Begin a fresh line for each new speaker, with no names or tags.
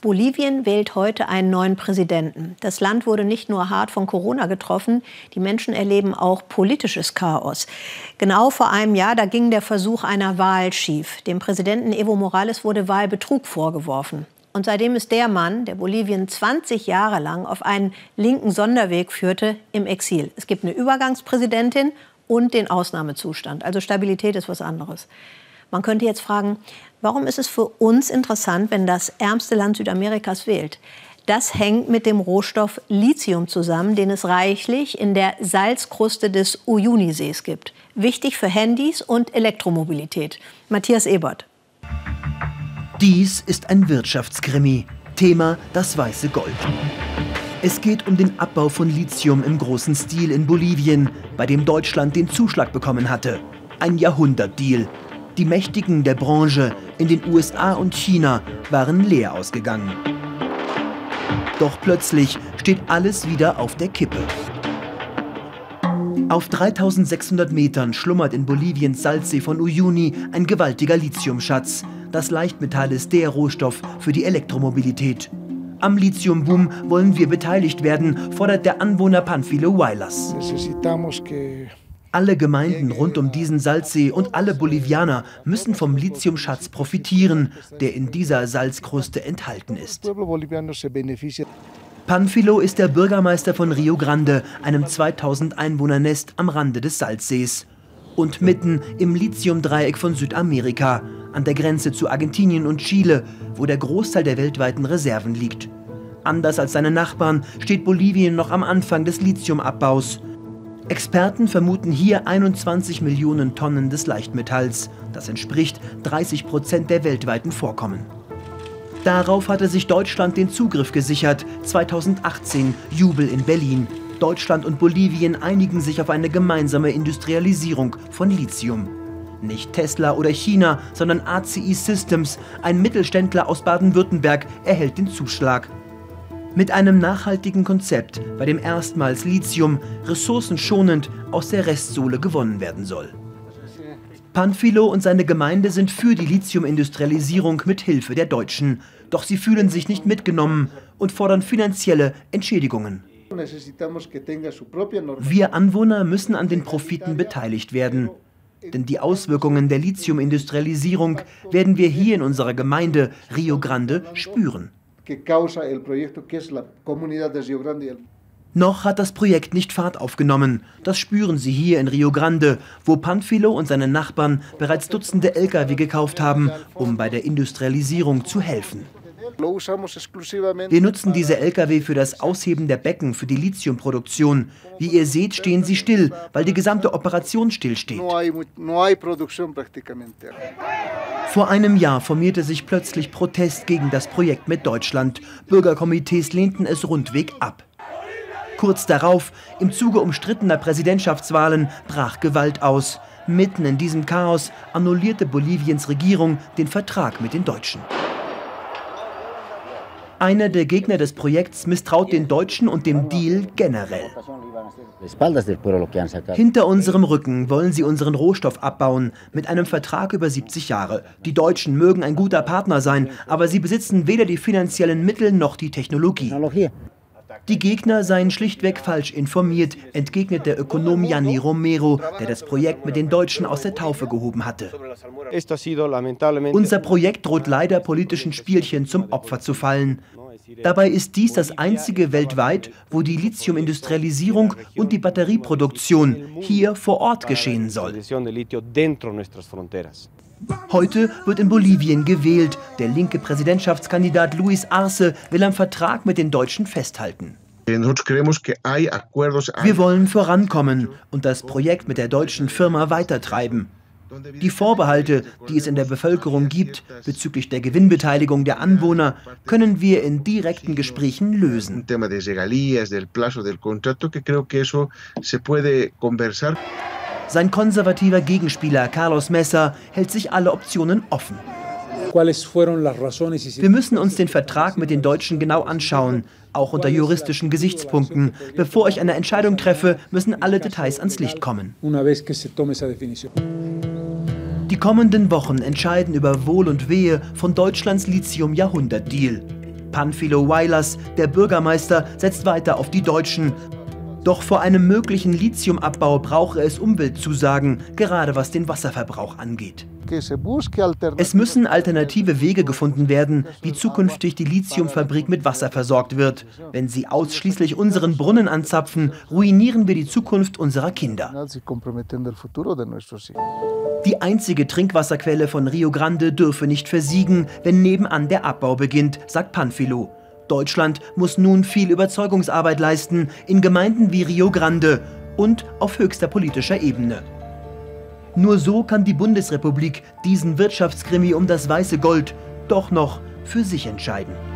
Bolivien wählt heute einen neuen Präsidenten. Das Land wurde nicht nur hart von Corona getroffen, die Menschen erleben auch politisches Chaos. Genau vor einem Jahr, da ging der Versuch einer Wahl schief. Dem Präsidenten Evo Morales wurde Wahlbetrug vorgeworfen. Und seitdem ist der Mann, der Bolivien 20 Jahre lang auf einen linken Sonderweg führte, im Exil. Es gibt eine Übergangspräsidentin und den Ausnahmezustand. Also Stabilität ist was anderes. Man könnte jetzt fragen, warum ist es für uns interessant, wenn das ärmste Land Südamerikas wählt? Das hängt mit dem Rohstoff Lithium zusammen, den es reichlich in der Salzkruste des Uyuni-Sees gibt. Wichtig für Handys und Elektromobilität. Matthias Ebert.
Dies ist ein Wirtschaftskrimi. Thema das weiße Gold. Es geht um den Abbau von Lithium im großen Stil in Bolivien, bei dem Deutschland den Zuschlag bekommen hatte. Ein Jahrhundertdeal, die Mächtigen der Branche in den USA und China waren leer ausgegangen. Doch plötzlich steht alles wieder auf der Kippe. Auf 3600 Metern schlummert in Boliviens Salzsee von Uyuni ein gewaltiger Lithiumschatz. Das Leichtmetall ist der Rohstoff für die Elektromobilität. Am Lithiumboom wollen wir beteiligt werden, fordert der Anwohner Panfilo Huaylas. Alle Gemeinden rund um diesen Salzsee und alle Bolivianer müssen vom Lithiumschatz profitieren, der in dieser Salzkruste enthalten ist. Panfilo ist der Bürgermeister von Rio Grande, einem 2000 Einwohner-Nest am Rande des Salzsees. Und mitten im Lithiumdreieck von Südamerika, an der Grenze zu Argentinien und Chile, wo der Großteil der weltweiten Reserven liegt. Anders als seine Nachbarn steht Bolivien noch am Anfang des Lithiumabbaus. Experten vermuten hier 21 Millionen Tonnen des Leichtmetalls. Das entspricht 30 Prozent der weltweiten Vorkommen. Darauf hatte sich Deutschland den Zugriff gesichert. 2018 Jubel in Berlin. Deutschland und Bolivien einigen sich auf eine gemeinsame Industrialisierung von Lithium. Nicht Tesla oder China, sondern ACI Systems, ein Mittelständler aus Baden-Württemberg, erhält den Zuschlag mit einem nachhaltigen Konzept, bei dem erstmals Lithium ressourcenschonend aus der Restsohle gewonnen werden soll. Panfilo und seine Gemeinde sind für die Lithiumindustrialisierung mit Hilfe der Deutschen. Doch sie fühlen sich nicht mitgenommen und fordern finanzielle Entschädigungen. Wir Anwohner müssen an den Profiten beteiligt werden. Denn die Auswirkungen der Lithiumindustrialisierung werden wir hier in unserer Gemeinde Rio Grande spüren que causa el proyecto, que es la comunidad de Rio Grande. Noch hat das Projekt nicht Fahrt aufgenommen. Das spüren Sie hier in Rio Grande, wo Panfilo und seine Nachbarn bereits Dutzende Lkw gekauft haben, um bei der Industrialisierung zu helfen. Wir nutzen diese Lkw für das Ausheben der Becken für die Lithiumproduktion. Wie ihr seht, stehen sie still, weil die gesamte Operation stillsteht. Vor einem Jahr formierte sich plötzlich Protest gegen das Projekt mit Deutschland. Bürgerkomitees lehnten es rundweg ab. Kurz darauf, im Zuge umstrittener Präsidentschaftswahlen, brach Gewalt aus. Mitten in diesem Chaos annullierte Boliviens Regierung den Vertrag mit den Deutschen. Einer der Gegner des Projekts misstraut den Deutschen und dem Deal generell. Hinter unserem Rücken wollen sie unseren Rohstoff abbauen, mit einem Vertrag über 70 Jahre. Die Deutschen mögen ein guter Partner sein, aber sie besitzen weder die finanziellen Mittel noch die Technologie. Die Gegner seien schlichtweg falsch informiert, entgegnet der Ökonom Gianni Romero, der das Projekt mit den Deutschen aus der Taufe gehoben hatte. Unser Projekt droht leider politischen Spielchen zum Opfer zu fallen. Dabei ist dies das einzige weltweit, wo die Lithiumindustrialisierung und die Batterieproduktion hier vor Ort geschehen soll. Heute wird in Bolivien gewählt. Der linke Präsidentschaftskandidat Luis Arce will am Vertrag mit den Deutschen festhalten. Wir wollen vorankommen und das Projekt mit der deutschen Firma weitertreiben. Die Vorbehalte, die es in der Bevölkerung gibt bezüglich der Gewinnbeteiligung der Anwohner, können wir in direkten Gesprächen lösen. Sein konservativer Gegenspieler Carlos Mesa hält sich alle Optionen offen. Wir müssen uns den Vertrag mit den Deutschen genau anschauen, auch unter juristischen Gesichtspunkten. Bevor ich eine Entscheidung treffe, müssen alle Details ans Licht kommen. Die kommenden Wochen entscheiden über Wohl und Wehe von Deutschlands Lithium-Jahrhundert-Deal. Panfilo Weilers, der Bürgermeister, setzt weiter auf die Deutschen. Doch vor einem möglichen Lithiumabbau brauche es Umweltzusagen, gerade was den Wasserverbrauch angeht. Es müssen alternative Wege gefunden werden, wie zukünftig die Lithiumfabrik mit Wasser versorgt wird. Wenn sie ausschließlich unseren Brunnen anzapfen, ruinieren wir die Zukunft unserer Kinder. Die einzige Trinkwasserquelle von Rio Grande dürfe nicht versiegen, wenn nebenan der Abbau beginnt, sagt Panfilo. Deutschland muss nun viel Überzeugungsarbeit leisten in Gemeinden wie Rio Grande und auf höchster politischer Ebene. Nur so kann die Bundesrepublik diesen Wirtschaftskrimi um das weiße Gold doch noch für sich entscheiden.